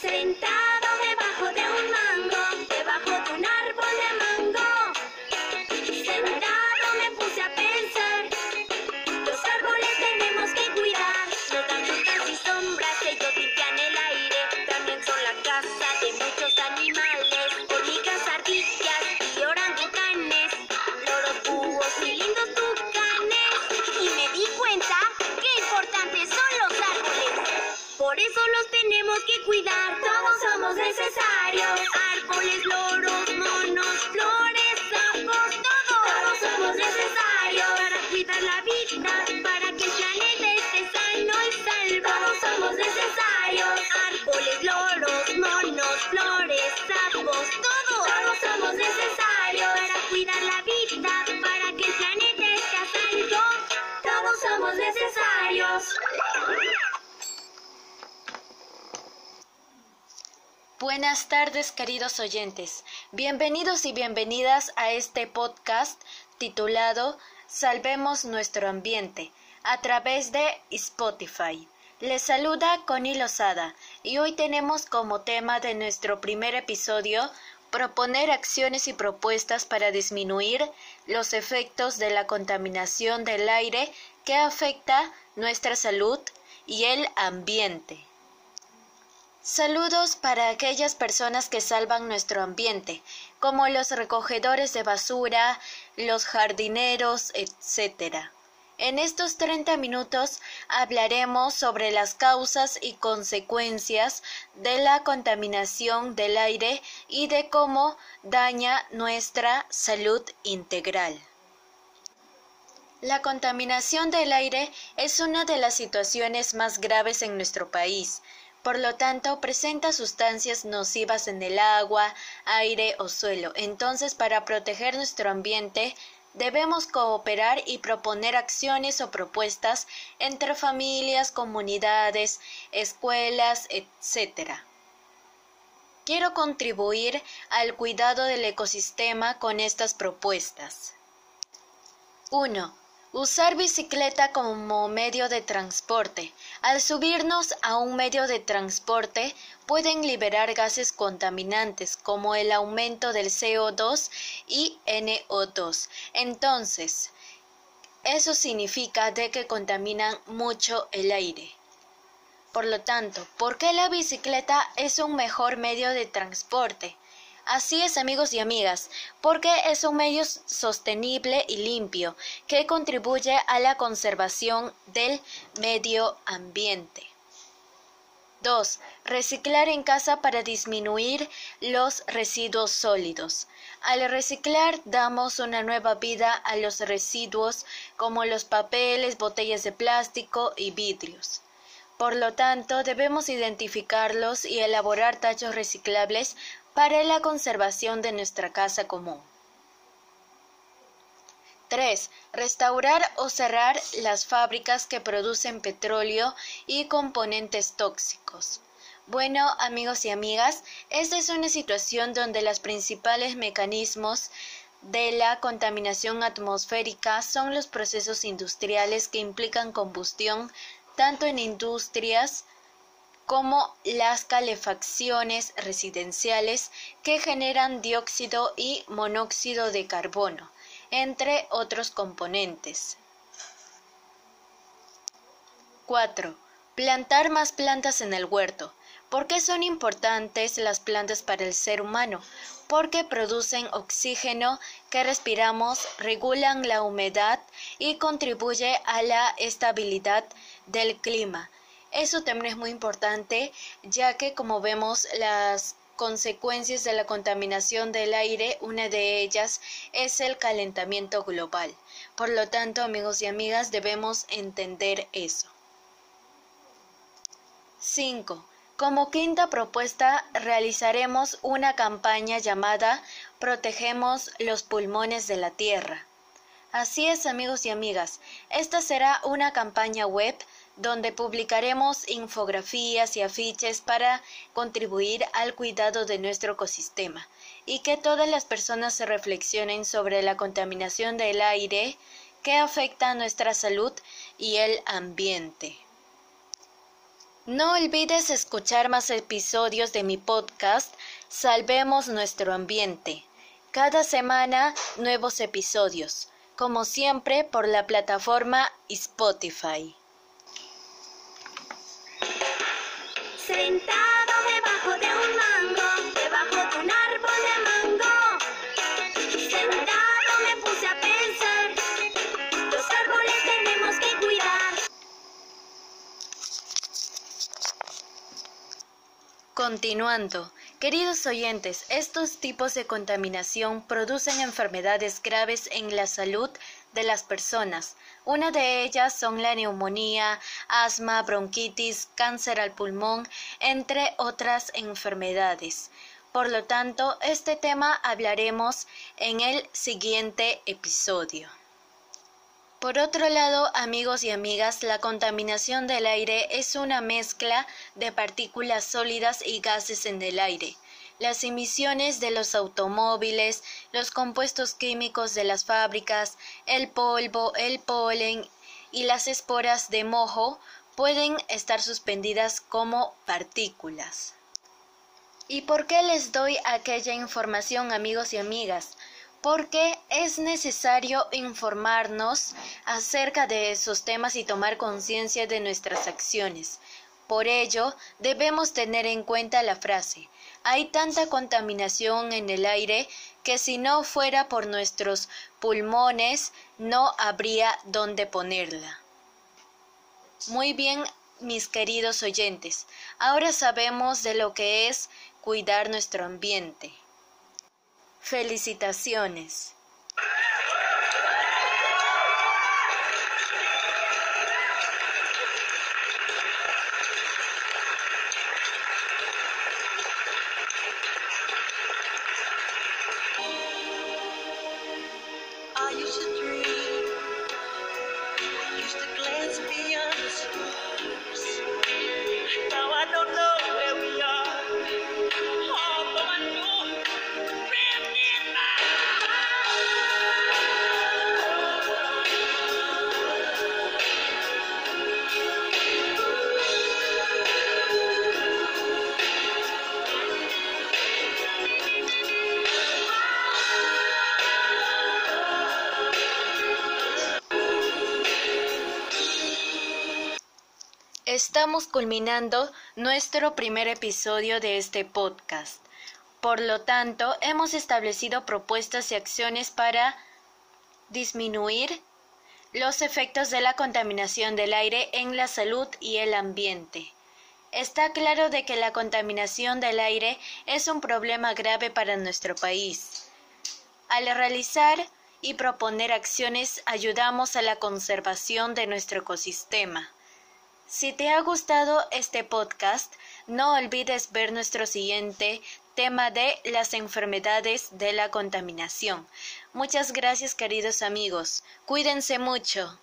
Sentado Buenas tardes queridos oyentes, bienvenidos y bienvenidas a este podcast titulado Salvemos nuestro ambiente a través de Spotify. Les saluda Connie Lozada y hoy tenemos como tema de nuestro primer episodio proponer acciones y propuestas para disminuir los efectos de la contaminación del aire que afecta nuestra salud y el ambiente. Saludos para aquellas personas que salvan nuestro ambiente, como los recogedores de basura, los jardineros, etc. En estos 30 minutos hablaremos sobre las causas y consecuencias de la contaminación del aire y de cómo daña nuestra salud integral. La contaminación del aire es una de las situaciones más graves en nuestro país. Por lo tanto, presenta sustancias nocivas en el agua, aire o suelo. Entonces, para proteger nuestro ambiente, debemos cooperar y proponer acciones o propuestas entre familias, comunidades, escuelas, etc. Quiero contribuir al cuidado del ecosistema con estas propuestas. 1. Usar bicicleta como medio de transporte. Al subirnos a un medio de transporte pueden liberar gases contaminantes como el aumento del CO2 y NO2. Entonces, eso significa de que contaminan mucho el aire. Por lo tanto, ¿por qué la bicicleta es un mejor medio de transporte? Así es, amigos y amigas, porque es un medio sostenible y limpio que contribuye a la conservación del medio ambiente. 2. Reciclar en casa para disminuir los residuos sólidos. Al reciclar damos una nueva vida a los residuos como los papeles, botellas de plástico y vidrios. Por lo tanto, debemos identificarlos y elaborar tachos reciclables para la conservación de nuestra casa común. 3. Restaurar o cerrar las fábricas que producen petróleo y componentes tóxicos. Bueno, amigos y amigas, esta es una situación donde los principales mecanismos de la contaminación atmosférica son los procesos industriales que implican combustión tanto en industrias como las calefacciones residenciales que generan dióxido y monóxido de carbono, entre otros componentes. 4. Plantar más plantas en el huerto. ¿Por qué son importantes las plantas para el ser humano? Porque producen oxígeno que respiramos, regulan la humedad y contribuye a la estabilidad del clima. Eso también es muy importante, ya que como vemos las consecuencias de la contaminación del aire, una de ellas es el calentamiento global. Por lo tanto, amigos y amigas, debemos entender eso. 5. Como quinta propuesta, realizaremos una campaña llamada Protegemos los pulmones de la Tierra. Así es, amigos y amigas, esta será una campaña web donde publicaremos infografías y afiches para contribuir al cuidado de nuestro ecosistema y que todas las personas se reflexionen sobre la contaminación del aire que afecta a nuestra salud y el ambiente. No olvides escuchar más episodios de mi podcast Salvemos nuestro ambiente. Cada semana nuevos episodios, como siempre por la plataforma Spotify. Sentado debajo de un mango, debajo de un árbol de mango. Sentado me puse a pensar, los árboles tenemos que cuidar. Continuando, queridos oyentes, estos tipos de contaminación producen enfermedades graves en la salud de las personas. Una de ellas son la neumonía, asma, bronquitis, cáncer al pulmón, entre otras enfermedades. Por lo tanto, este tema hablaremos en el siguiente episodio. Por otro lado, amigos y amigas, la contaminación del aire es una mezcla de partículas sólidas y gases en el aire. Las emisiones de los automóviles, los compuestos químicos de las fábricas, el polvo, el polen y las esporas de mojo pueden estar suspendidas como partículas. ¿Y por qué les doy aquella información, amigos y amigas? porque es necesario informarnos acerca de esos temas y tomar conciencia de nuestras acciones. Por ello, debemos tener en cuenta la frase, hay tanta contaminación en el aire que si no fuera por nuestros pulmones no habría dónde ponerla. Muy bien, mis queridos oyentes, ahora sabemos de lo que es cuidar nuestro ambiente. Felicitaciones. just a. Estamos culminando nuestro primer episodio de este podcast. Por lo tanto, hemos establecido propuestas y acciones para disminuir los efectos de la contaminación del aire en la salud y el ambiente. Está claro de que la contaminación del aire es un problema grave para nuestro país. Al realizar y proponer acciones ayudamos a la conservación de nuestro ecosistema. Si te ha gustado este podcast, no olvides ver nuestro siguiente tema de las enfermedades de la contaminación. Muchas gracias queridos amigos. Cuídense mucho.